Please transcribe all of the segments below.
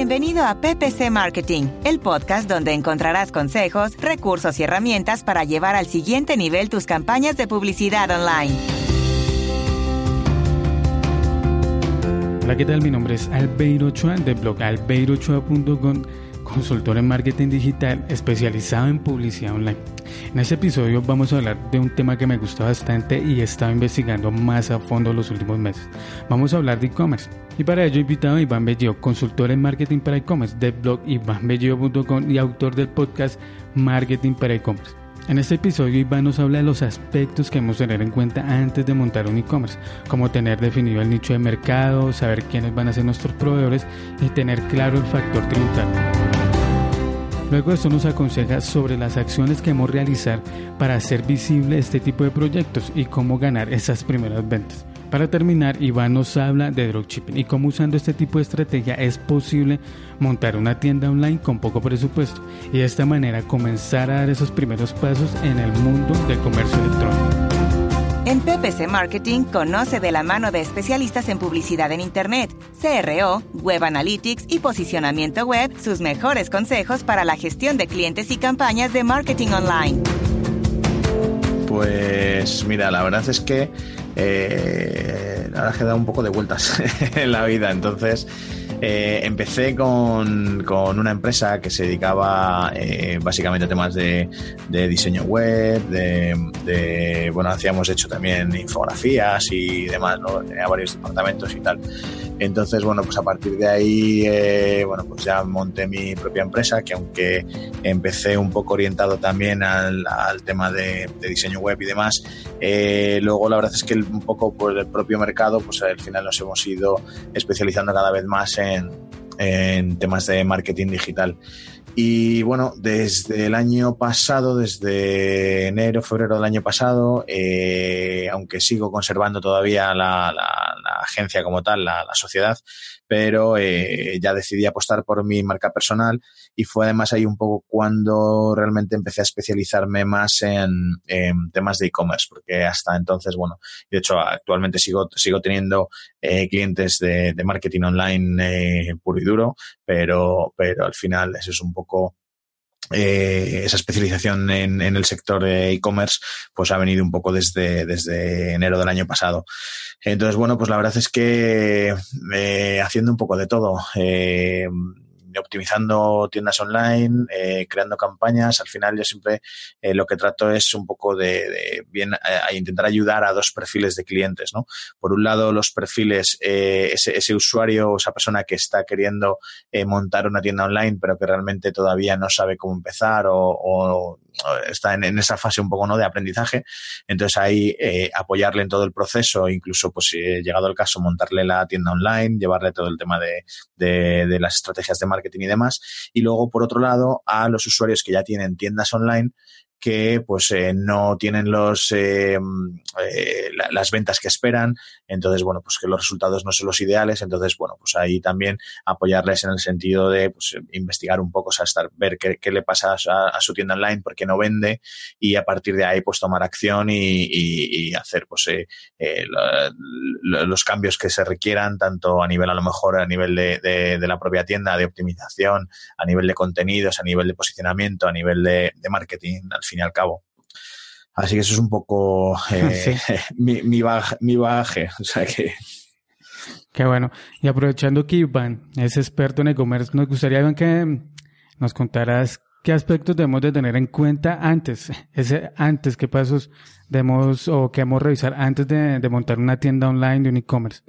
Bienvenido a PPC Marketing, el podcast donde encontrarás consejos, recursos y herramientas para llevar al siguiente nivel tus campañas de publicidad online. Hola, ¿qué tal? Mi nombre es Albeiro blog consultor en marketing digital especializado en publicidad online. En este episodio vamos a hablar de un tema que me gusta bastante y he estado investigando más a fondo los últimos meses. Vamos a hablar de e-commerce. Y para ello he invitado a Iván Bello, consultor en marketing para e-commerce del blog ivanbello.com y autor del podcast Marketing para e-commerce. En este episodio Iván nos habla de los aspectos que debemos tener en cuenta antes de montar un e-commerce, como tener definido el nicho de mercado, saber quiénes van a ser nuestros proveedores y tener claro el factor tributario. Luego esto nos aconseja sobre las acciones que debemos realizar para hacer visible este tipo de proyectos y cómo ganar esas primeras ventas. Para terminar, Iván nos habla de dropshipping y cómo usando este tipo de estrategia es posible montar una tienda online con poco presupuesto y de esta manera comenzar a dar esos primeros pasos en el mundo del comercio electrónico. En PPC Marketing conoce de la mano de especialistas en publicidad en Internet, CRO, Web Analytics y posicionamiento web sus mejores consejos para la gestión de clientes y campañas de marketing online. Pues mira, la verdad es que eh, ahora he dado un poco de vueltas en la vida, entonces eh, empecé con, una empresa que se dedicaba eh, básicamente a temas de, diseño web, de, bueno, hacíamos hecho también infografías y demás, ¿no? Tenía varios departamentos y tal. Entonces, bueno, pues a partir de ahí, eh, bueno, pues ya monté mi propia empresa, que aunque empecé un poco orientado también al, tema de, diseño web y demás, luego la verdad es que un poco por el propio mercado, pues al final nos hemos ido especializando cada vez más en en, temas de marketing digital. Y bueno, desde el año pasado, desde enero, febrero del año pasado, eh, aunque sigo conservando todavía la, agencia como tal, la, sociedad, pero eh, ya decidí apostar por mi marca personal y fue además ahí un poco cuando realmente empecé a especializarme más en, temas de e-commerce, porque hasta entonces, bueno, de hecho actualmente sigo, sigo teniendo eh, clientes de, marketing online puro y duro, pero, pero al final eso es un poco eh, esa especialización en, el sector e-commerce pues ha venido un poco desde, desde enero del año pasado. Entonces, bueno, pues la verdad es que eh, haciendo un poco de todo. Eh, optimizando tiendas online, eh, creando campañas. Al final yo siempre eh, lo que trato es un poco de, bien a intentar ayudar a dos perfiles de clientes, ¿no? Por un lado los perfiles, eh, ese, ese, usuario o esa persona que está queriendo montar una tienda online pero que realmente todavía no sabe cómo empezar o, está en, esa fase un poco no de aprendizaje. Entonces ahí apoyarle en todo el proceso, incluso pues llegado el caso montarle la tienda online, llevarle todo el tema de, de, de las estrategias de marketing y demás. Y luego, por otro lado, a los usuarios que ya tienen tiendas online que pues eh, no tienen los eh, eh, las ventas que esperan. Entonces bueno pues que los resultados no son los ideales. Entonces bueno pues ahí también apoyarles en el sentido de pues, investigar un poco o sea, estar, ver qué, le pasa a, su tienda online porque no vende y a partir de ahí pues tomar acción y, hacer pues los cambios que se requieran tanto a nivel a lo mejor a nivel de, la propia tienda de optimización a nivel de contenidos a nivel de posicionamiento a nivel de, de marketing al fin y al cabo. Así que eso es un poco eh, mi, mi, bagaje, O sea que. Qué bueno. Y aprovechando que Iván es experto en e-commerce, nos gustaría que nos contaras qué aspectos debemos de tener en cuenta antes, ese antes, qué pasos debemos o qué debemos revisar antes de, de montar una tienda online de un e-commerce.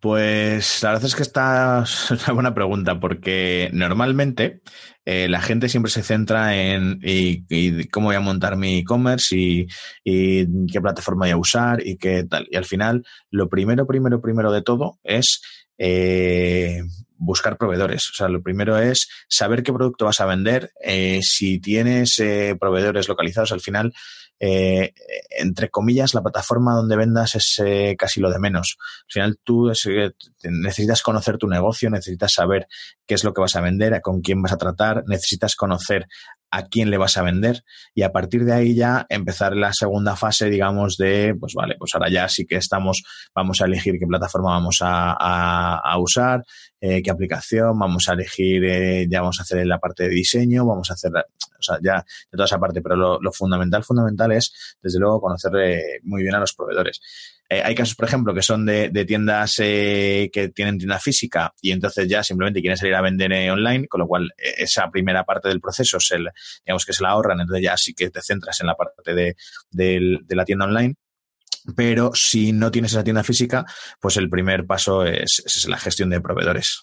Pues la verdad es que esta es una buena pregunta porque normalmente eh, la gente siempre se centra en y, cómo voy a montar mi e-commerce y, qué plataforma voy a usar y qué tal. Y al final, lo primero, primero, primero de todo es eh, buscar proveedores. O sea, lo primero es saber qué producto vas a vender. Eh, si tienes proveedores localizados, al final eh, entre comillas, la plataforma donde vendas es eh, casi lo de menos. Al final tú eh, necesitas conocer tu negocio, necesitas saber qué es lo que vas a vender, con quién vas a tratar, necesitas conocer a quién le vas a vender y a partir de ahí ya empezar la segunda fase, digamos, de, pues vale, pues ahora ya sí que estamos, vamos a elegir qué plataforma vamos a, usar, eh, qué aplicación, vamos a elegir, eh, ya vamos a hacer la parte de diseño, vamos a hacer, o sea, ya de toda esa parte, pero lo, fundamental, fundamental es, desde luego, conocer eh, muy bien a los proveedores. Eh, hay casos, por ejemplo, que son de, tiendas eh, que tienen tienda física y entonces ya simplemente quieren salir a vender eh, online, con lo cual esa primera parte del proceso, se, digamos que se la ahorran, entonces ya sí que te centras en la parte de, la tienda online. Pero si no tienes esa tienda física, pues el primer paso es, es la gestión de proveedores.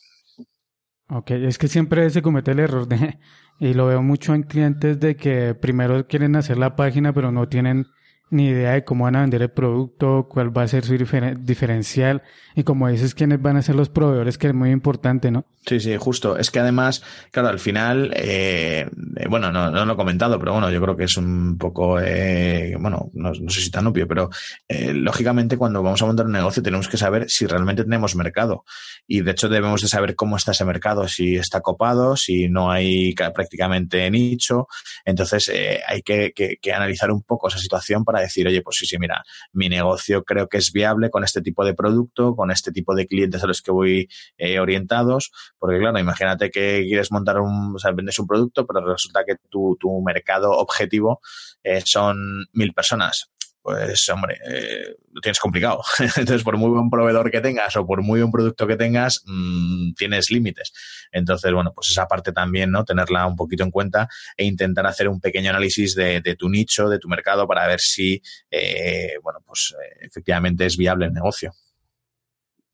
Ok, es que siempre se comete el error de, y lo veo mucho en clientes de que primero quieren hacer la página pero no tienen ni idea de cómo van a vender el producto, cuál va a ser su diferencial y como dices, quiénes van a ser los proveedores, que es muy importante, ¿no? Sí, sí, justo. Es que además, claro, al final, eh, bueno, no, no, lo he comentado, pero bueno, yo creo que es un poco, eh, bueno, no, sé si tan obvio, pero eh, lógicamente cuando vamos a montar un negocio tenemos que saber si realmente tenemos mercado. Y de hecho debemos de saber cómo está ese mercado, si está copado, si no hay prácticamente nicho. Entonces hay que, que analizar un poco esa situación para decir, oye, pues sí, sí, mira, mi negocio creo que es viable con este tipo de producto, con este tipo de clientes a los que voy eh, orientados, porque claro, imagínate que quieres montar un, o sea, vendes un producto, pero resulta que tu, tu mercado objetivo eh, son mil personas pues hombre, eh, lo tienes complicado. Entonces, por muy buen proveedor que tengas o por muy buen producto que tengas, mmm, tienes límites. Entonces, bueno, pues esa parte también, ¿no? Tenerla un poquito en cuenta e intentar hacer un pequeño análisis de, tu nicho, de tu mercado, para ver si, eh, bueno, pues eh, efectivamente es viable el negocio.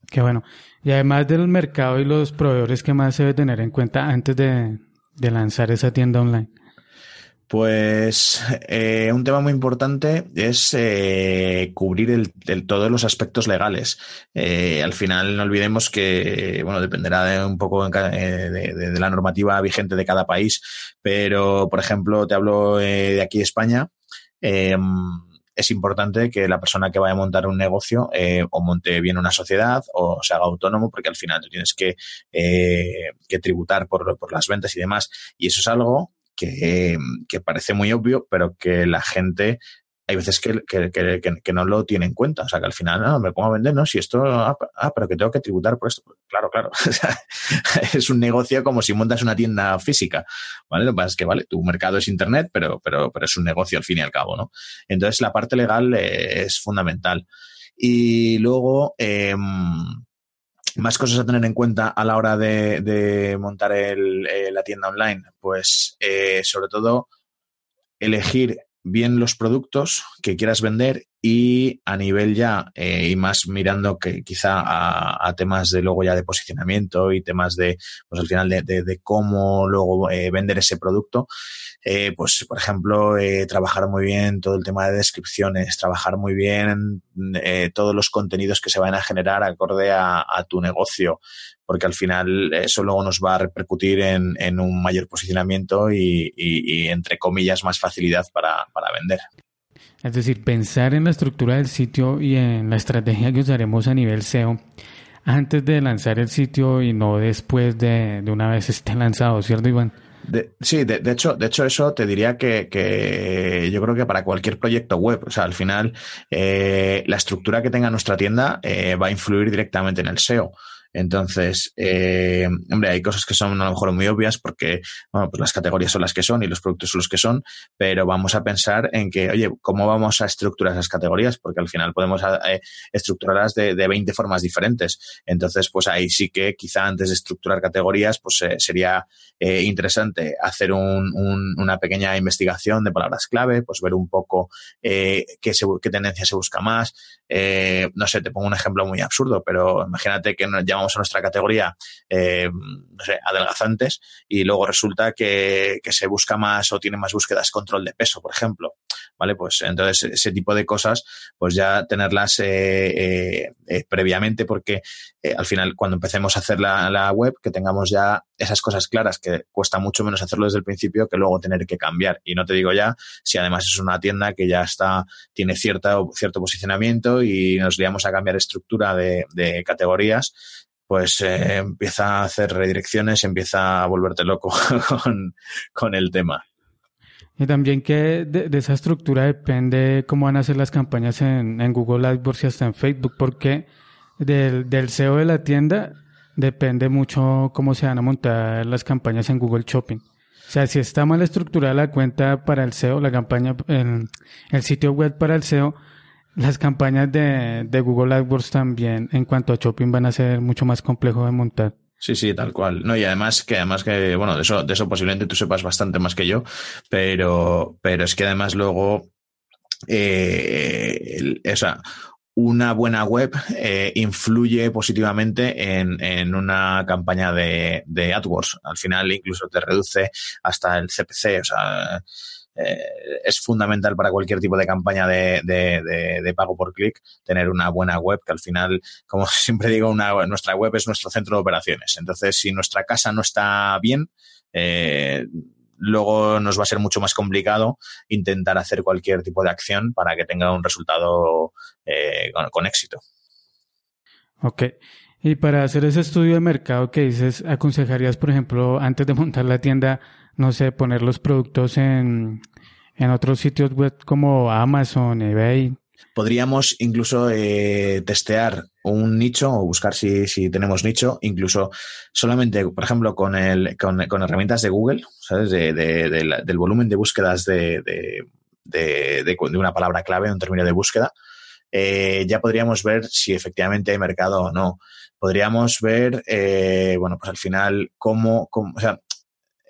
Qué bueno. Y además del mercado y los proveedores, ¿qué más se debe tener en cuenta antes de lanzar esa tienda online? Pues eh, un tema muy importante es eh, cubrir el, todos los aspectos legales. Eh, al final no olvidemos que, bueno, dependerá de un poco de, la normativa vigente de cada país, pero, por ejemplo, te hablo de aquí España. es importante que la persona que vaya a montar un negocio o monte bien una sociedad o se haga autónomo, porque al final tú tienes que, que tributar por, por las ventas y demás. Y eso es algo que, parece muy obvio, pero que la gente hay veces que, que, no lo tiene en cuenta. O sea, que al final, no, me pongo a vender, ¿no? Si esto, ah, ah pero que tengo que tributar por esto. Claro, claro. es un negocio como si montas una tienda física, ¿vale? Lo que pasa es que, vale, tu mercado es Internet, pero, pero, pero es un negocio al fin y al cabo, ¿no? Entonces, la parte legal eh, es fundamental. Y luego, eh, más cosas a tener en cuenta a la hora de, montar eh, la tienda online. Pues eh, sobre todo elegir bien los productos que quieras vender y a nivel ya, eh, y más mirando que quizá a, temas de luego ya de posicionamiento y temas de, pues al final de, de, cómo luego eh, vender ese producto, eh, pues por ejemplo, trabajar muy bien todo el tema de descripciones, trabajar muy bien todos los contenidos que se van a generar acorde a, tu negocio, porque al final eso luego nos va a repercutir en, en un mayor posicionamiento y, y, y, entre comillas, más facilidad para, para vender. Es decir, pensar en la estructura del sitio y en la estrategia que usaremos a nivel SEO antes de lanzar el sitio y no después de, de una vez esté lanzado, ¿cierto, Iván? sí, de, hecho, de hecho eso te diría que, que, yo creo que para cualquier proyecto web, o sea, al final eh, la estructura que tenga nuestra tienda eh, va a influir directamente en el SEO. Entonces, eh, hombre, hay cosas que son a lo mejor muy obvias porque, bueno, pues las categorías son las que son y los productos son los que son, pero vamos a pensar en que, oye, ¿cómo vamos a estructurar esas categorías? Porque al final podemos eh, estructurarlas de, de 20 formas diferentes. Entonces, pues ahí sí que quizá antes de estructurar categorías, pues eh, sería eh, interesante hacer un, un, una pequeña investigación de palabras clave, pues ver un poco eh, qué, qué tendencia se busca más. No sé, te pongo un ejemplo muy absurdo, pero imagínate que nos llamamos a nuestra categoría, eh, adelgazantes, y luego resulta que, que, se busca más o tiene más búsquedas control de peso, por ejemplo. ¿Vale? Pues entonces ese tipo de cosas, pues ya tenerlas eh, eh, previamente, porque al final cuando empecemos a hacer la, la web, que tengamos ya esas cosas claras, que cuesta mucho menos hacerlo desde el principio que luego tener que cambiar. Y no te digo ya si además es una tienda que ya está, tiene cierta, cierto posicionamiento y nos liamos a cambiar estructura de categorías, pues eh, empieza a hacer redirecciones, empieza a volverte loco con, con el tema. Y también que de, esa estructura depende cómo van a ser las campañas en, en Google AdWords y hasta en Facebook, porque del, del SEO de la tienda depende mucho cómo se van a montar las campañas en Google Shopping. O sea, si está mal estructurada la cuenta para el SEO, la campaña, el, el sitio web para el SEO, las campañas de, de Google AdWords también en cuanto a shopping van a ser mucho más complejo de montar. Sí, sí, tal cual. No, y además que además que, bueno, de eso, de eso posiblemente tú sepas bastante más que yo, pero, pero es que además luego eh, una buena web eh, influye positivamente en, en una campaña de, de, AdWords. Al final incluso te reduce hasta el CPC. O sea, eh, es fundamental para cualquier tipo de campaña de, pago por clic tener una buena web que al final, como siempre digo, una, nuestra web es nuestro centro de operaciones. Entonces, si nuestra casa no está bien, eh, luego nos va a ser mucho más complicado intentar hacer cualquier tipo de acción para que tenga un resultado eh, con, éxito. Ok. Y para hacer ese estudio de mercado que dices, ¿aconsejarías, por ejemplo, antes de montar la tienda, no sé, poner los productos en, en otros sitios web como Amazon, eBay, Podríamos incluso eh, testear un nicho o buscar si, si, tenemos nicho, incluso solamente, por ejemplo, con, el, con, con herramientas de Google, ¿sabes? De, de, del volumen de búsquedas de, de, una palabra clave, un término de búsqueda, eh, ya podríamos ver si efectivamente hay mercado o no. Podríamos ver, eh, bueno, pues al final cómo, cómo o sea,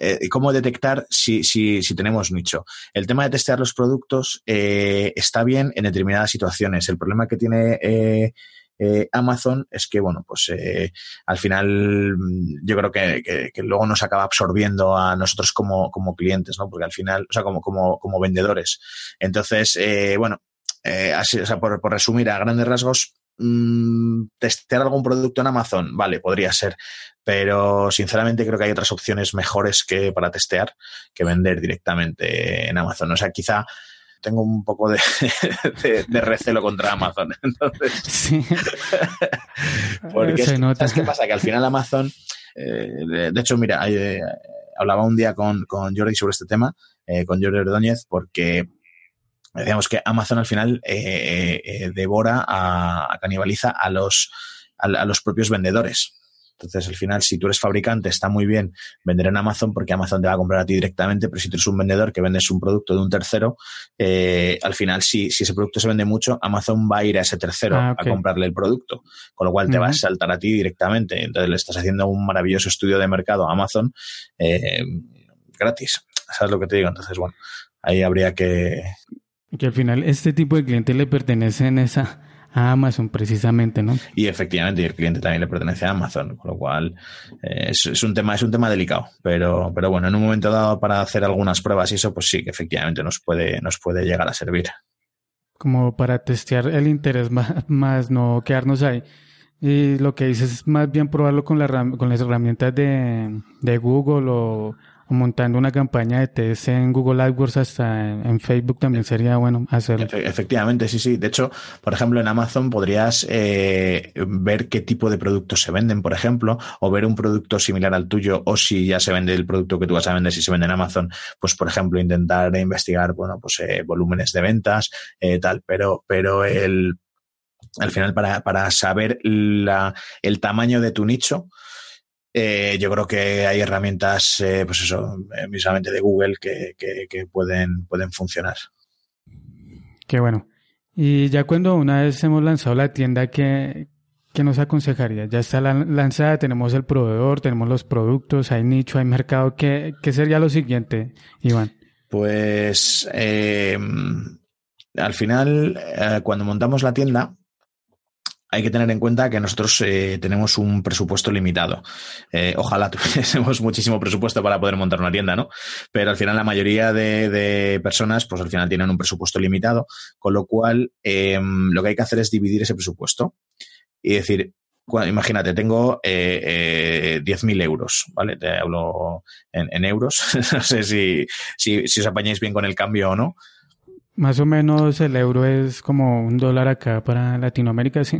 eh, cómo detectar si, si, tenemos nicho. El tema de testear los productos eh, está bien en determinadas situaciones. El problema que tiene eh, Amazon es que, bueno, pues al final mm, yo creo que, luego nos acaba absorbiendo a nosotros como, como clientes, ¿no? Porque al final, o sea, como, como, como vendedores. Entonces, bueno, así, o sea, por, por resumir a grandes rasgos, Mm, testear algún producto en Amazon, vale, podría ser, pero sinceramente creo que hay otras opciones mejores que para testear que vender directamente en Amazon. O sea, quizá tengo un poco de, recelo contra Amazon. Entonces, sí. porque ¿sabes qué pasa? Que al final Amazon, eh, de, hecho, mira, eh, hablaba un día con, con Jordi sobre este tema, eh, con Jordi Ordóñez, porque Decíamos que Amazon al final eh, eh, devora, a, canibaliza a los, a, los propios vendedores. Entonces, al final, si tú eres fabricante, está muy bien vender en Amazon porque Amazon te va a comprar a ti directamente, pero si tú eres un vendedor que vendes un producto de un tercero, eh, al final, si, si ese producto se vende mucho, Amazon va a ir a ese tercero ah, a comprarle el producto, con lo cual te va a saltar a ti directamente. Entonces, le estás haciendo un maravilloso estudio de mercado a Amazon gratis. ¿Sabes lo que te digo? Entonces, bueno, ahí habría que, que al final este tipo de clientes le pertenecen esa, a Amazon precisamente, ¿no? Y efectivamente, el cliente también le pertenece a Amazon, con lo cual eh, es, un tema, es un tema delicado. Pero, pero bueno, en un momento dado para hacer algunas pruebas y eso, pues sí que efectivamente nos puede, nos puede llegar a servir. Como para testear el interés más, no quedarnos ahí. Y lo que dices es más bien probarlo con, la, con las herramientas de, de Google o montando una campaña de test en Google AdWords hasta en, Facebook también sería bueno hacerlo. efectivamente, sí, sí. De hecho, por ejemplo, en Amazon podrías eh, ver qué tipo de productos se venden, por ejemplo, o ver un producto similar al tuyo, o si ya se vende el producto que tú vas a vender, si se vende en Amazon, pues, por ejemplo, intentar investigar, bueno, pues eh, volúmenes de ventas, eh, tal. Pero, pero el, al final, para, para saber la, el tamaño de tu nicho, eh, yo creo que hay herramientas, eh, pues eso, mismamente eh, de Google que, que, pueden, pueden funcionar. Qué bueno. Y ya cuando una vez hemos lanzado la tienda, ¿qué, qué nos aconsejaría? Ya está lanzada, tenemos el proveedor, tenemos los productos, hay nicho, hay mercado. ¿Qué, qué sería lo siguiente, Iván? Pues al final, cuando montamos la tienda, hay que tener en cuenta que nosotros eh, tenemos un presupuesto limitado. Eh, ojalá tuviésemos muchísimo presupuesto para poder montar una tienda, ¿no? Pero al final la mayoría de, personas, pues al final tienen un presupuesto limitado, con lo cual em, lo que hay que hacer es dividir ese presupuesto y decir, imagínate, tengo eh, 10.000 euros, ¿vale? Te hablo en, euros. no sé si, si, si os apañáis bien con el cambio o no. Más o menos el euro es como un dólar acá para Latinoamérica, sí.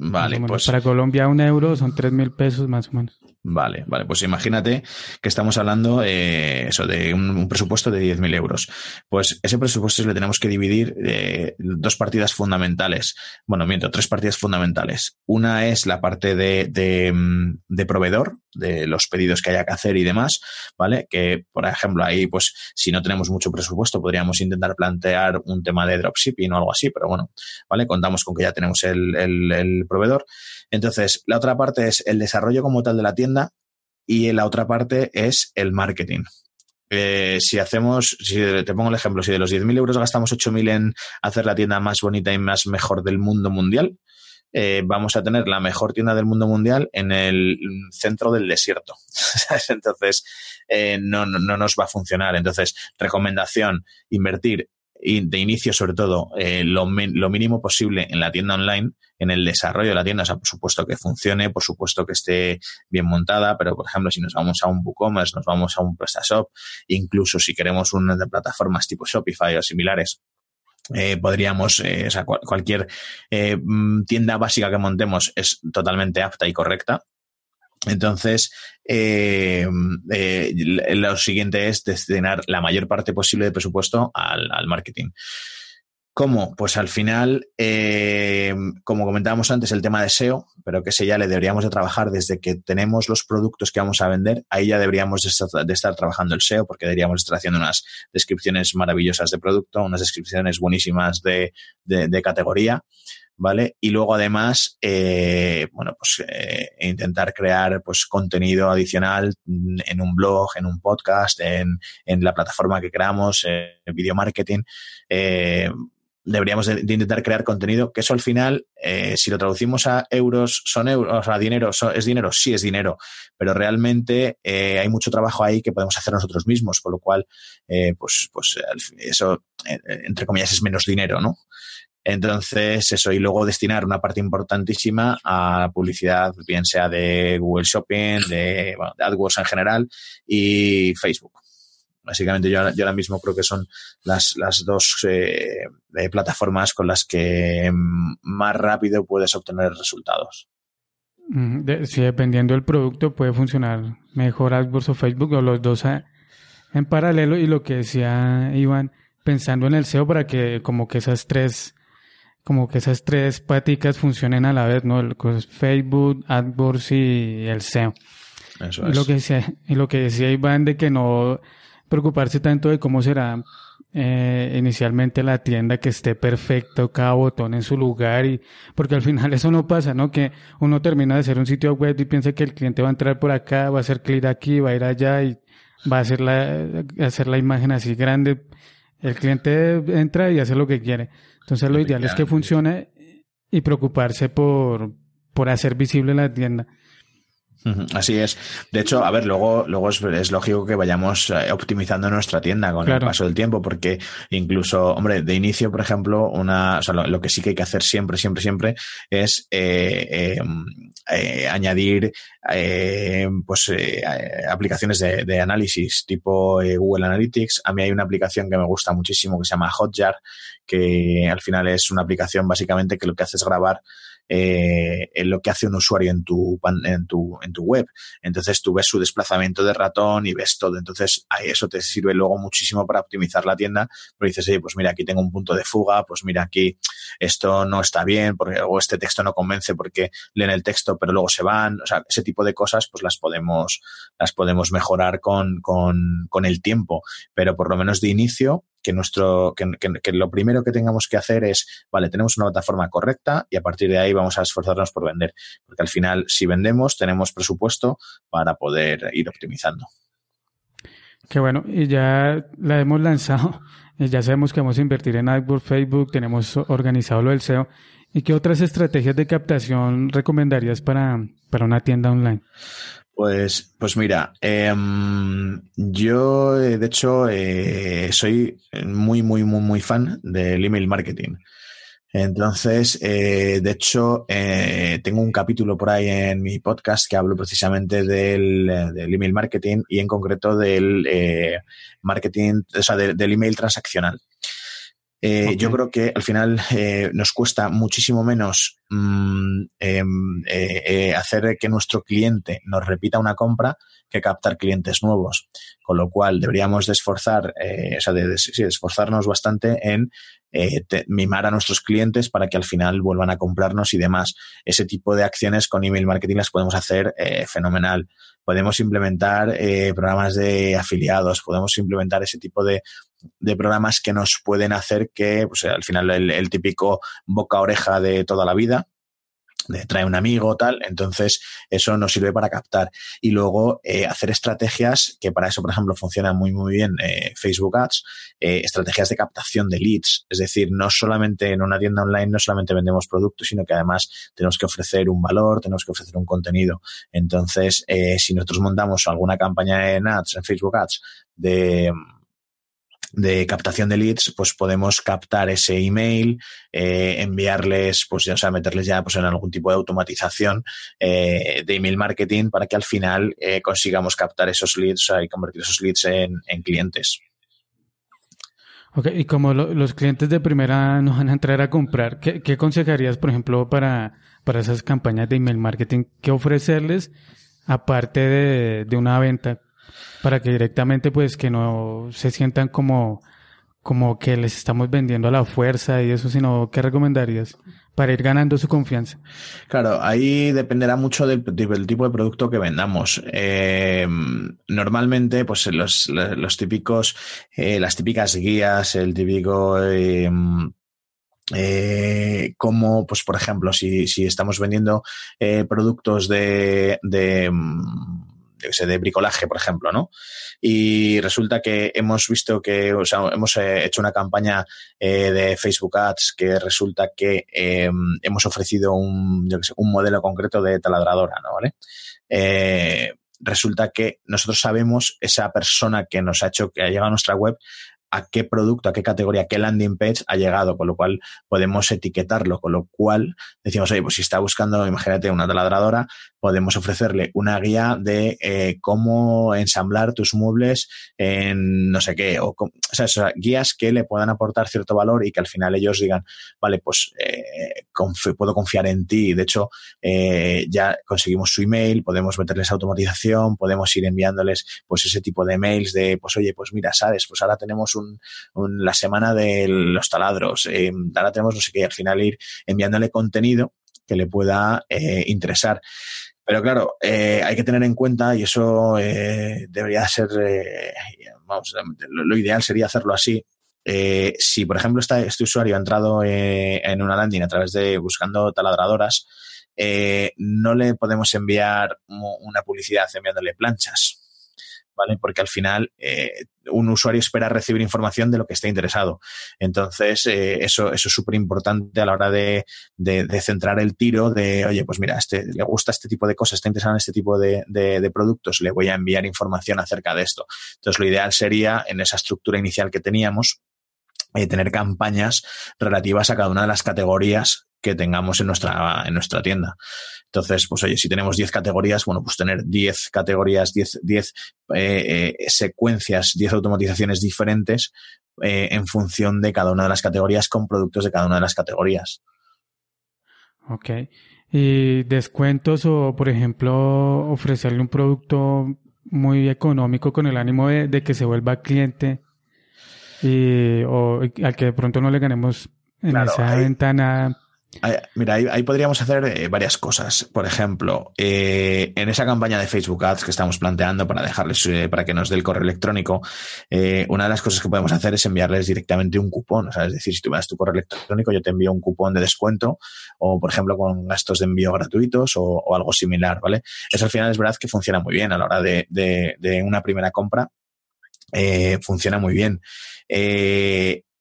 Vale, pues. Para Colombia un euro son tres mil pesos más o menos. Vale, vale, pues imagínate que estamos hablando eh, eso de un, presupuesto de 10.000 euros. Pues ese presupuesto le tenemos que dividir eh, dos partidas fundamentales. Bueno, miento, tres partidas fundamentales. Una es la parte de, de, mm, de, proveedor, de los pedidos que haya que hacer y demás, ¿vale? Que, por ejemplo, ahí, pues, si no tenemos mucho presupuesto, podríamos intentar plantear un tema de dropshipping o algo así, pero bueno, ¿vale? Contamos con que ya tenemos el, el, el proveedor. Entonces, la otra parte es el desarrollo como tal de la tienda y la otra parte es el marketing. Eh, si hacemos, si te pongo el ejemplo, si de los 10.000 euros gastamos 8.000 en hacer la tienda más bonita y más mejor del mundo mundial, eh, vamos a tener la mejor tienda del mundo mundial en el centro del desierto. Entonces, eh, no, no, no, nos va a funcionar. Entonces, recomendación, invertir de inicio, sobre todo, eh, lo, lo, mínimo posible en la tienda online, en el desarrollo de la tienda. O sea, por supuesto que funcione, por supuesto que esté bien montada, pero por ejemplo, si nos vamos a un WooCommerce, nos vamos a un PrestaShop, incluso si queremos una de plataformas tipo Shopify o similares, eh, podríamos, eh, o sea, cualquier mm, tienda básica que montemos es totalmente apta y correcta. Entonces, eh, eh, lo siguiente es destinar la mayor parte posible del presupuesto al, marketing. ¿Cómo? Pues al final, eh, como comentábamos antes, el tema de SEO, pero que ese ya le deberíamos de trabajar desde que tenemos los productos que vamos a vender, ahí ya deberíamos de estar, de trabajando el SEO, porque deberíamos estar haciendo unas descripciones maravillosas de producto, unas descripciones buenísimas de, de, de categoría, ¿vale? Y luego además, eh, bueno, pues eh, intentar crear pues contenido adicional en un blog, en un podcast, en, en la plataforma que creamos, en video marketing. Eh, deberíamos de, intentar crear contenido, que eso al final, eh, si lo traducimos a euros, son euros, o sea, dinero, son, es dinero, sí es dinero, pero realmente eh, hay mucho trabajo ahí que podemos hacer nosotros mismos, con lo cual, eh, pues, pues eso, entre comillas, es menos dinero, ¿no? Entonces, eso, y luego destinar una parte importantísima a publicidad, bien sea de Google Shopping, de, AdWords en general y Facebook. Básicamente yo, ahora mismo creo que son las, dos eh, plataformas con las que más rápido puedes obtener resultados. De, sí, dependiendo del producto puede funcionar mejor AdWords o Facebook o los dos a, en paralelo y lo que decía Iván, pensando en el SEO para que como que esas tres como que esas tres paticas funcionen a la vez, ¿no? El, pues, Facebook, AdWords y el SEO. Eso es. Lo que decía, y lo que decía Iván de que no preocuparse tanto de cómo será eh, inicialmente la tienda, que esté perfecto, cada botón en su lugar, y porque al final eso no pasa, ¿no? Que uno termina de hacer un sitio web y piensa que el cliente va a entrar por acá, va a hacer clic aquí, va a ir allá y va a hacer la, hacer la imagen así grande. El cliente entra y hace lo que quiere. Entonces lo ideal es que funcione y preocuparse por, por hacer visible la tienda. Así es. De hecho, a ver, luego, luego es, es lógico que vayamos eh, optimizando nuestra tienda con claro. el paso del tiempo, porque incluso, hombre, de inicio, por ejemplo, una, o sea, lo, lo, que sí que hay que hacer siempre, siempre, siempre es eh, eh, eh añadir pues aplicaciones de, de, análisis tipo Google Analytics. A mí hay una aplicación que me gusta muchísimo que se llama Hotjar, que al final es una aplicación básicamente que lo que hace es grabar eh, en lo que hace un usuario en tu, en, tu, en tu web. Entonces tú ves su desplazamiento de ratón y ves todo. Entonces eso te sirve luego muchísimo para optimizar la tienda. Pero dices, hey, pues mira, aquí tengo un punto de fuga, pues mira, aquí esto no está bien, porque, o este texto no convence porque leen el texto pero luego se van. O sea, ese tipo de cosas pues las podemos, las podemos mejorar con, con, con el tiempo. Pero por lo menos de inicio, que nuestro que, que, que, lo primero que tengamos que hacer es, vale, tenemos una plataforma correcta y a partir de ahí vamos a esforzarnos por vender. Porque al final, si vendemos, tenemos presupuesto para poder ir optimizando. Qué bueno, y ya la hemos lanzado, ya sabemos que vamos a invertir en AdWords, Facebook, tenemos organizado lo del SEO. ¿Y qué otras estrategias de captación recomendarías para, para una tienda online? Pues, pues mira, eh, yo de hecho eh, soy muy, muy, muy, muy fan del email marketing. Entonces, eh, de hecho, eh, tengo un capítulo por ahí en mi podcast que hablo precisamente del, email marketing y en concreto del eh, marketing, o sea, de, del email transaccional. Eh, yo creo que al final eh, nos cuesta muchísimo menos mm, em, eh, hacer que nuestro cliente nos repita una compra que captar clientes nuevos. Con lo cual deberíamos de esforzar, o sea, de, esforzarnos bastante en mimar a nuestros clientes para que al final vuelvan a comprarnos y demás. Ese tipo de acciones con email marketing las podemos hacer fenomenal. Podemos implementar programas de afiliados, podemos implementar ese tipo de, de programas que nos pueden hacer que, pues, al final, el, típico boca-oreja de toda la vida, trae un amigo, tal, entonces eso nos sirve para captar. Y luego eh, hacer estrategias, que para eso, por ejemplo, funcionan muy, muy bien eh, Facebook Ads, eh, estrategias de captación de leads. Es decir, no solamente en una tienda online, no solamente vendemos productos, sino que además tenemos que ofrecer un valor, tenemos que ofrecer un contenido. Entonces, si nosotros montamos alguna campaña en Ads, en Facebook Ads, de de captación de leads, pues podemos captar ese email, eh, enviarles, pues ya, o sea, meterles ya pues en algún tipo de automatización eh, de email marketing para que al final eh, consigamos captar esos leads y convertir esos leads en, clientes. Ok, y como los clientes de primera nos van a entrar a comprar, ¿qué, qué aconsejarías, por ejemplo, para, para esas campañas de email marketing? ¿Qué ofrecerles aparte de, de una venta? Para que directamente pues que no se sientan como como que les estamos vendiendo a la fuerza y eso, sino ¿qué recomendarías para ir ganando su confianza? Claro, ahí dependerá mucho del, tipo de producto que vendamos. Eh, normalmente, pues los, los típicos, eh, las típicas guías, el típico eh, como, pues, por ejemplo, si, si estamos vendiendo productos de de bricolaje, por ejemplo, ¿no? Y resulta que hemos visto que, o sea, hemos eh, hecho una campaña eh, de Facebook Ads que resulta que em, hemos ofrecido un, yo sé, un modelo concreto de taladradora, ¿no? ¿Vale? Eh, resulta que nosotros sabemos esa persona que nos ha hecho que ha llegado a nuestra web a qué producto, a qué categoría, a qué landing page ha llegado, con lo cual podemos etiquetarlo, con lo cual decimos, oye, pues si está buscando, imagínate, una taladradora, podemos ofrecerle una guía de eh, cómo ensamblar tus muebles en no sé qué, o, o, sea, guías que le puedan aportar cierto valor y que al final ellos digan, vale, pues eh, puedo confiar en ti. De hecho, eh, ya conseguimos su email, podemos meterles automatización, podemos ir enviándoles pues ese tipo de mails de, pues oye, pues mira, sabes, pues ahora tenemos la semana de los taladros, eh, ahora tenemos no sé qué, al final ir enviándole contenido que le pueda eh, interesar. Pero claro, eh, hay que tener en cuenta, y eso debería ser, vamos, lo, ideal sería hacerlo así. Si, por ejemplo, está, este usuario ha entrado en una landing a través de buscando taladradoras, no le podemos enviar una publicidad enviándole planchas Porque al final eh, un usuario espera recibir información de lo que esté interesado. Entonces, eh, eso, eso es súper importante a la hora de, centrar el tiro de, oye, pues mira, este, le gusta este tipo de cosas, está interesado en este tipo de, productos, le voy a enviar información acerca de esto. Entonces, lo ideal sería, en esa estructura inicial que teníamos, eh, tener campañas relativas a cada una de las categorías que tengamos en nuestra, en nuestra tienda. Entonces, pues oye, si tenemos 10 categorías, bueno, pues tener 10 categorías, 10, 10 eh, eh, secuencias, 10 automatizaciones diferentes eh, en función de cada una de las categorías con productos de cada una de las categorías. Ok. ¿Y descuentos o, por ejemplo, ofrecerle un producto muy económico con el ánimo de, que se vuelva cliente y, o al que de pronto no le ganemos en esa ventana Mira, ahí, podríamos hacer eh, varias cosas. Por ejemplo, eh, en esa campaña de Facebook Ads que estamos planteando para dejarles, eh, para que nos dé el correo electrónico, una de las cosas que podemos hacer es enviarles directamente un cupón. O sea, es decir, si tú me das tu correo electrónico, yo te envío un cupón de descuento o, por ejemplo, con gastos de envío gratuitos o, algo similar, ¿vale? Eso al final es verdad que funciona muy bien a la hora de, de una primera compra. Funciona muy bien.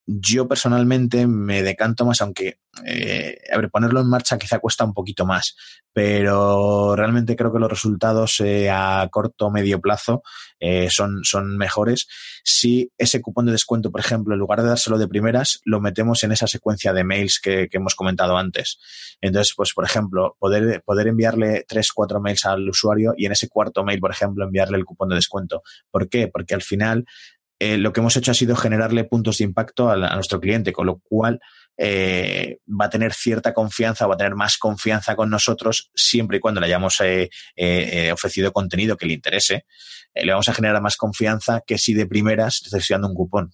Yo personalmente me decanto más, aunque eh, a ver, ponerlo en marcha quizá cuesta un poquito más, pero realmente creo que los resultados eh, a corto o medio plazo eh, son, son mejores si ese cupón de descuento, por ejemplo, en lugar de dárselo de primeras, lo metemos en esa secuencia de mails que, que hemos comentado antes. Entonces, pues, por ejemplo, poder, poder enviarle tres, cuatro mails al usuario y en ese cuarto mail, por ejemplo, enviarle el cupón de descuento. ¿Por qué? Porque al final eh, lo que hemos hecho ha sido generarle puntos de impacto a, nuestro cliente, con lo cual eh, va a tener cierta confianza, va a tener más confianza con nosotros siempre y cuando le hayamos eh, ofrecido contenido que le interese. le vamos a generar más confianza que si de primeras estoy dando un cupón.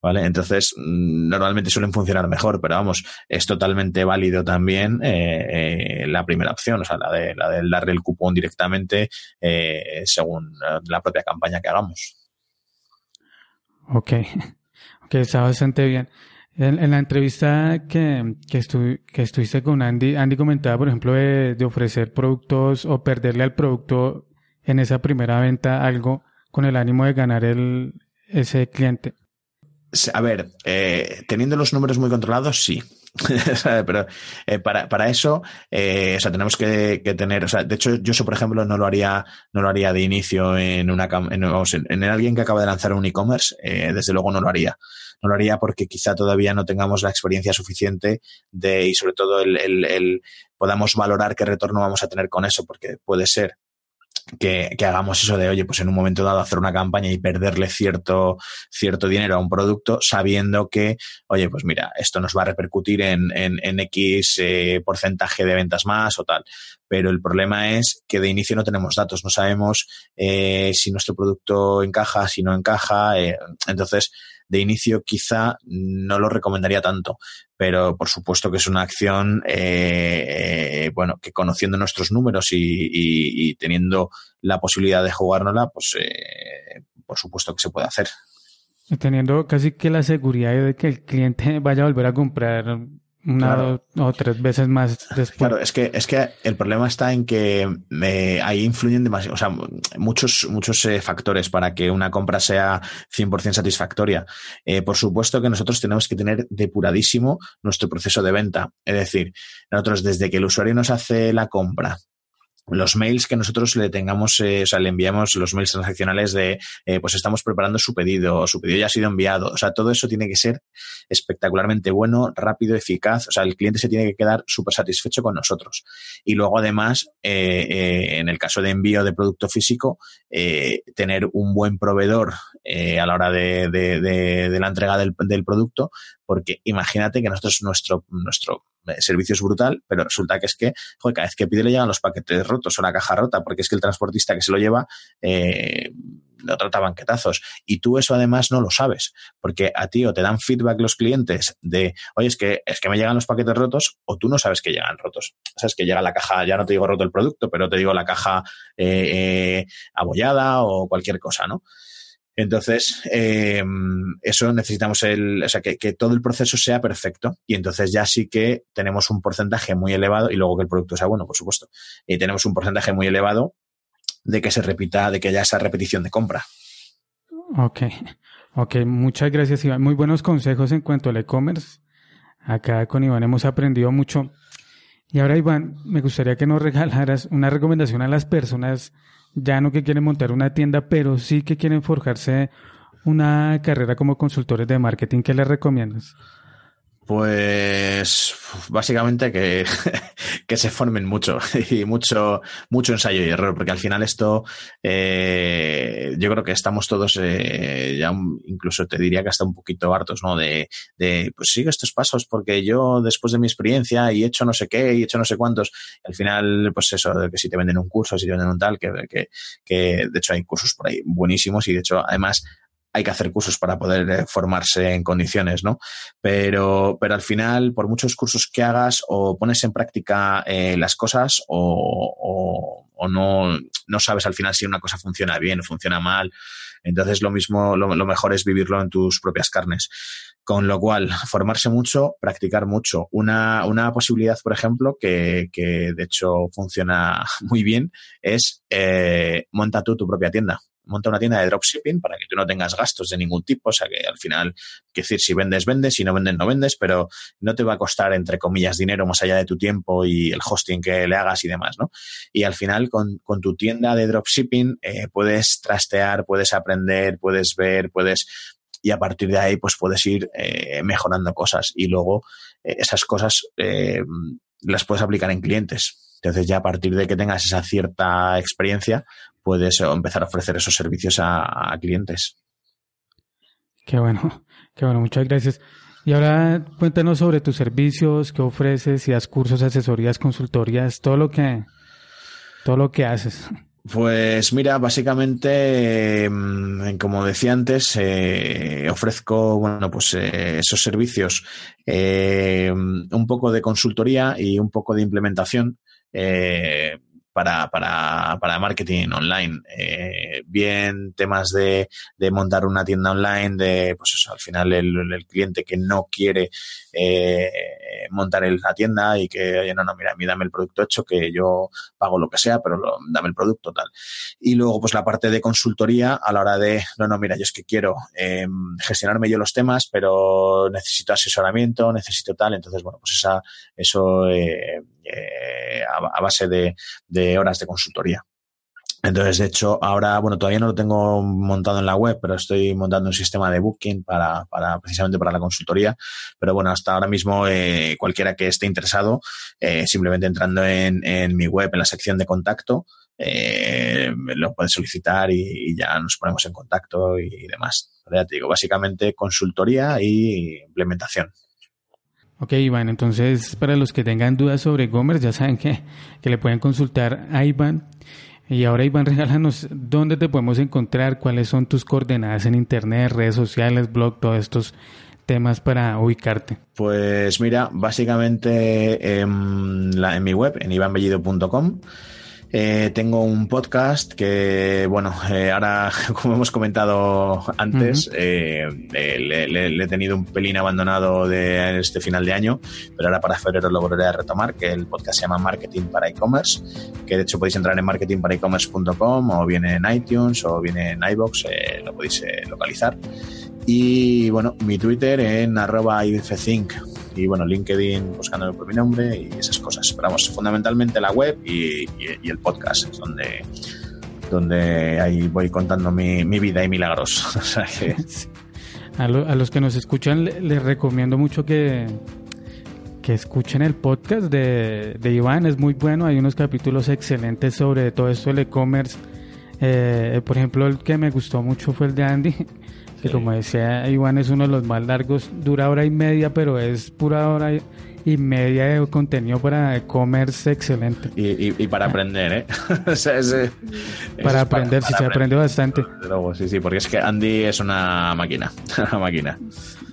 ¿Vale? Entonces, mm, normalmente suelen funcionar mejor, pero vamos, es totalmente válido también la primera opción, o sea, la de, la de darle el cupón directamente según la propia campaña que hagamos. Ok, ok, está bastante bien. En, la entrevista que, que, que, estuviste con Andy, Andy comentaba, por ejemplo, de, ofrecer productos o perderle al producto en esa primera venta algo con el ánimo de ganar el, ese cliente. A ver, eh, teniendo los números muy controlados, sí. Pero eh, para, para, eso, eh, o sea, tenemos que, que, tener, o sea, de hecho, yo eso, por ejemplo, no lo haría, no lo haría de inicio en una, en, en, en alguien que acaba de lanzar un e-commerce, eh, desde luego no lo haría. No lo haría porque quizá todavía no tengamos la experiencia suficiente de, y sobre todo el, el, el podamos valorar qué retorno vamos a tener con eso, porque puede ser que, que, hagamos eso de, oye, pues en un momento dado hacer una campaña y perderle cierto, cierto dinero a un producto sabiendo que, oye, pues mira, esto nos va a repercutir en, en, en X eh, porcentaje de ventas más o tal. Pero el problema es que de inicio no tenemos datos, no sabemos eh, si nuestro producto encaja, si no encaja. Eh, entonces, de inicio quizá no lo recomendaría tanto, pero por supuesto que es una acción, eh, eh, bueno, que conociendo nuestros números y, teniendo la posibilidad de jugárnosla, pues eh, por supuesto que se puede hacer. Y teniendo casi que la seguridad de que el cliente vaya a volver a comprar una o tres veces más después. Claro, es que, es que el problema está en que eh, ahí influyen demasiado, o sea, muchos, muchos eh, factores para que una compra sea 100% satisfactoria. Eh, por supuesto que nosotros tenemos que tener depuradísimo nuestro proceso de venta. Es decir, nosotros desde que el usuario nos hace la compra los mails que nosotros le tengamos, eh, o sea, le enviamos los mails transaccionales de, eh, pues estamos preparando su pedido, o su pedido ya ha sido enviado. O sea, todo eso tiene que ser espectacularmente bueno, rápido, eficaz. O sea, el cliente se tiene que quedar súper satisfecho con nosotros. Y luego, además, eh, en el caso de envío de producto físico, tener un buen proveedor a la hora de, de, de, la entrega del, del producto, porque imagínate que nosotros, nuestro, nuestro servicio es brutal, pero resulta que es que, joder, cada vez que pide le llegan los paquetes rotos o la caja rota, porque es que el transportista que se lo lleva eh, lo trata banquetazos. Y tú eso además no lo sabes, porque a ti o te dan feedback los clientes de, oye, es que, es que me llegan los paquetes rotos, o tú no sabes que llegan rotos. Sabes que llega la caja, ya no te digo roto el producto, pero te digo la caja eh, eh abollada o cualquier cosa, ¿no? Entonces, eh, eso necesitamos el, o sea, que, todo el proceso sea perfecto y entonces ya sí que tenemos un porcentaje muy elevado y luego que el producto sea bueno, por supuesto. Y tenemos un porcentaje muy elevado de que se repita, de que haya esa repetición de compra. Ok, ok, muchas gracias Iván. Muy buenos consejos en cuanto al e-commerce. Acá con Iván hemos aprendido mucho. Y ahora Iván, me gustaría que nos regalaras una recomendación a las personas ya no que quieren montar una tienda, pero sí que quieren forjarse una carrera como consultores de marketing, ¿qué les recomiendas? Pues básicamente que, que, se formen mucho y mucho, mucho ensayo y error, porque al final esto eh, yo creo que estamos todos eh, ya incluso te diría que hasta un poquito hartos, ¿no? De, de pues sigue estos pasos porque yo después de mi experiencia y he hecho no sé qué y he hecho no sé cuántos, al final pues eso, de que si te venden un curso, si te venden un tal, que, que, que de hecho hay cursos por ahí buenísimos y de hecho además hay que hacer cursos para poder eh, formarse en condiciones, ¿no? Pero, pero al final, por muchos cursos que hagas, o pones en práctica eh, las cosas o, o, no, no sabes al final si una cosa funciona bien o funciona mal. Entonces, lo mismo, lo, mejor es vivirlo en tus propias carnes. Con lo cual, formarse mucho, practicar mucho. Una, una posibilidad, por ejemplo, que, que de hecho funciona muy bien, es eh, monta tú tu propia tienda monta una tienda de dropshipping para que tú no tengas gastos de ningún tipo, o sea que al final, que decir, si vendes, vendes, si no vendes, no vendes, pero no te va a costar, entre comillas, dinero más allá de tu tiempo y el hosting que le hagas y demás, ¿no? Y al final, con, con tu tienda de dropshipping, eh, puedes trastear, puedes aprender, puedes ver, puedes y a partir de ahí pues puedes ir eh, mejorando cosas y luego eh, esas cosas eh, las puedes aplicar en clientes. Entonces ya a partir de que tengas esa cierta experiencia puedes empezar a ofrecer esos servicios a, clientes. Qué bueno, qué bueno, muchas gracias. Y ahora cuéntanos sobre tus servicios, qué ofreces, si das cursos, asesorías, consultorías, todo lo que, todo lo que haces. Pues mira, básicamente, mm, como decía antes, eh, ofrezco bueno, pues, eh, esos servicios, eh, un poco de consultoría y un poco de implementación para, para, para marketing online. Eh, bien temas de, de, montar una tienda online, de pues eso, al final el, el cliente que no quiere eh, montar la tienda y que, oye, no, no, mira, a mí dame el producto hecho, que yo pago lo que sea, pero dame el producto tal. Y luego, pues la parte de consultoría a la hora de, no, no, mira, yo es que quiero eh, gestionarme yo los temas, pero necesito asesoramiento, necesito tal. Entonces, bueno, pues esa, eso eh, a, base de, horas de consultoría. Entonces, de hecho, ahora, bueno, todavía no lo tengo montado en la web, pero estoy montando un sistema de booking para, para precisamente para la consultoría. Pero bueno, hasta ahora mismo, eh, cualquiera que esté interesado, eh, simplemente entrando en, mi web, en la sección de contacto, eh, lo puede solicitar y, ya nos ponemos en contacto y, y demás. Pero ya te digo, básicamente consultoría y implementación. Ok, Iván, entonces para los que tengan dudas sobre e-commerce, ya saben que, que le pueden consultar a Iván. Y ahora, Iván, regálanos dónde te podemos encontrar, cuáles son tus coordenadas en Internet, redes sociales, blog, todos estos temas para ubicarte. Pues mira, básicamente en, la, en mi web, en ivanbellido.com, eh, tengo un podcast que, bueno, eh, ahora, como hemos comentado antes, uh -huh. eh, le, le, le, he tenido un pelín abandonado de este final de año, pero ahora para febrero lo volveré a retomar, que el podcast se llama Marketing para e-commerce, que de hecho podéis entrar en marketingparaecommerce.com o bien en iTunes o bien en iBox, lo podéis localizar. Y bueno, mi Twitter en arroba ifthink y bueno, LinkedIn buscándome por mi nombre y esas cosas. Pero vamos, fundamentalmente la web y, el podcast, donde, donde ahí voy contando mi, vida y milagros. a, lo, a, los que nos escuchan les, recomiendo mucho que, que escuchen el podcast de, de, Iván, es muy bueno, hay unos capítulos excelentes sobre todo esto del e-commerce. Eh, por ejemplo, el que me gustó mucho fue el de Andy, que sí. como decía Iván es uno de los más largos, dura hora y media, pero es pura hora y media de contenido para e-commerce excelente. Y, y, y, para aprender, ¿eh? o sea, ese, para aprender, sí, se aprende bastante. Luego, sí, sí, porque es que Andy es una máquina, una máquina.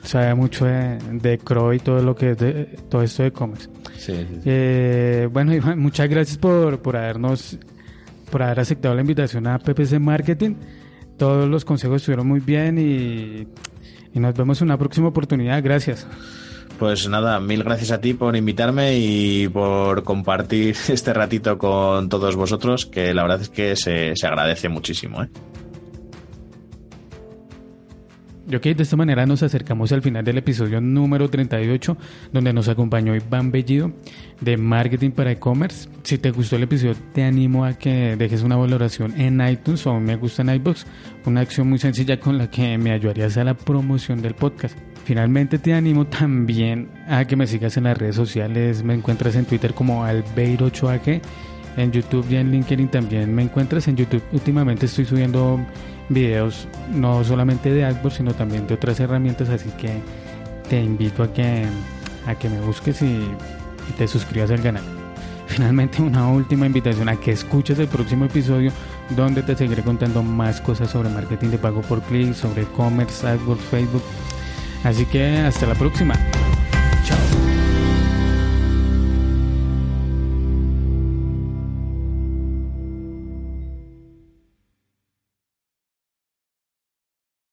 Sabe mucho de, de Crow y todo lo que es de, todo esto de e-commerce. Sí, sí, sí. Eh, bueno, Iván, muchas gracias por, por habernos, por haber aceptado la invitación a PPC Marketing todos los consejos estuvieron muy bien y, nos vemos en una próxima oportunidad. Gracias. Pues nada, mil gracias a ti por invitarme y por compartir este ratito con todos vosotros, que la verdad es que se, se agradece muchísimo. ¿eh? Y ok, de esta manera nos acercamos al final del episodio número 38, donde nos acompañó Iván Bellido de Marketing para E-Commerce. Si te gustó el episodio, te animo a que dejes una valoración en iTunes o me gusta en iBox, una acción muy sencilla con la que me ayudarías a la promoción del podcast. Finalmente te animo también a que me sigas en las redes sociales, me encuentras en Twitter como Albeiro8AG, en YouTube y en LinkedIn también me encuentras en YouTube. Últimamente estoy subiendo videos no solamente de AdWords sino también de otras herramientas así que te invito a que a que me busques y, te suscribas al canal. Finalmente una última invitación a que escuches el próximo episodio donde te seguiré contando más cosas sobre marketing de pago por clic sobre e-commerce AdWords Facebook. Así que hasta la próxima. Chao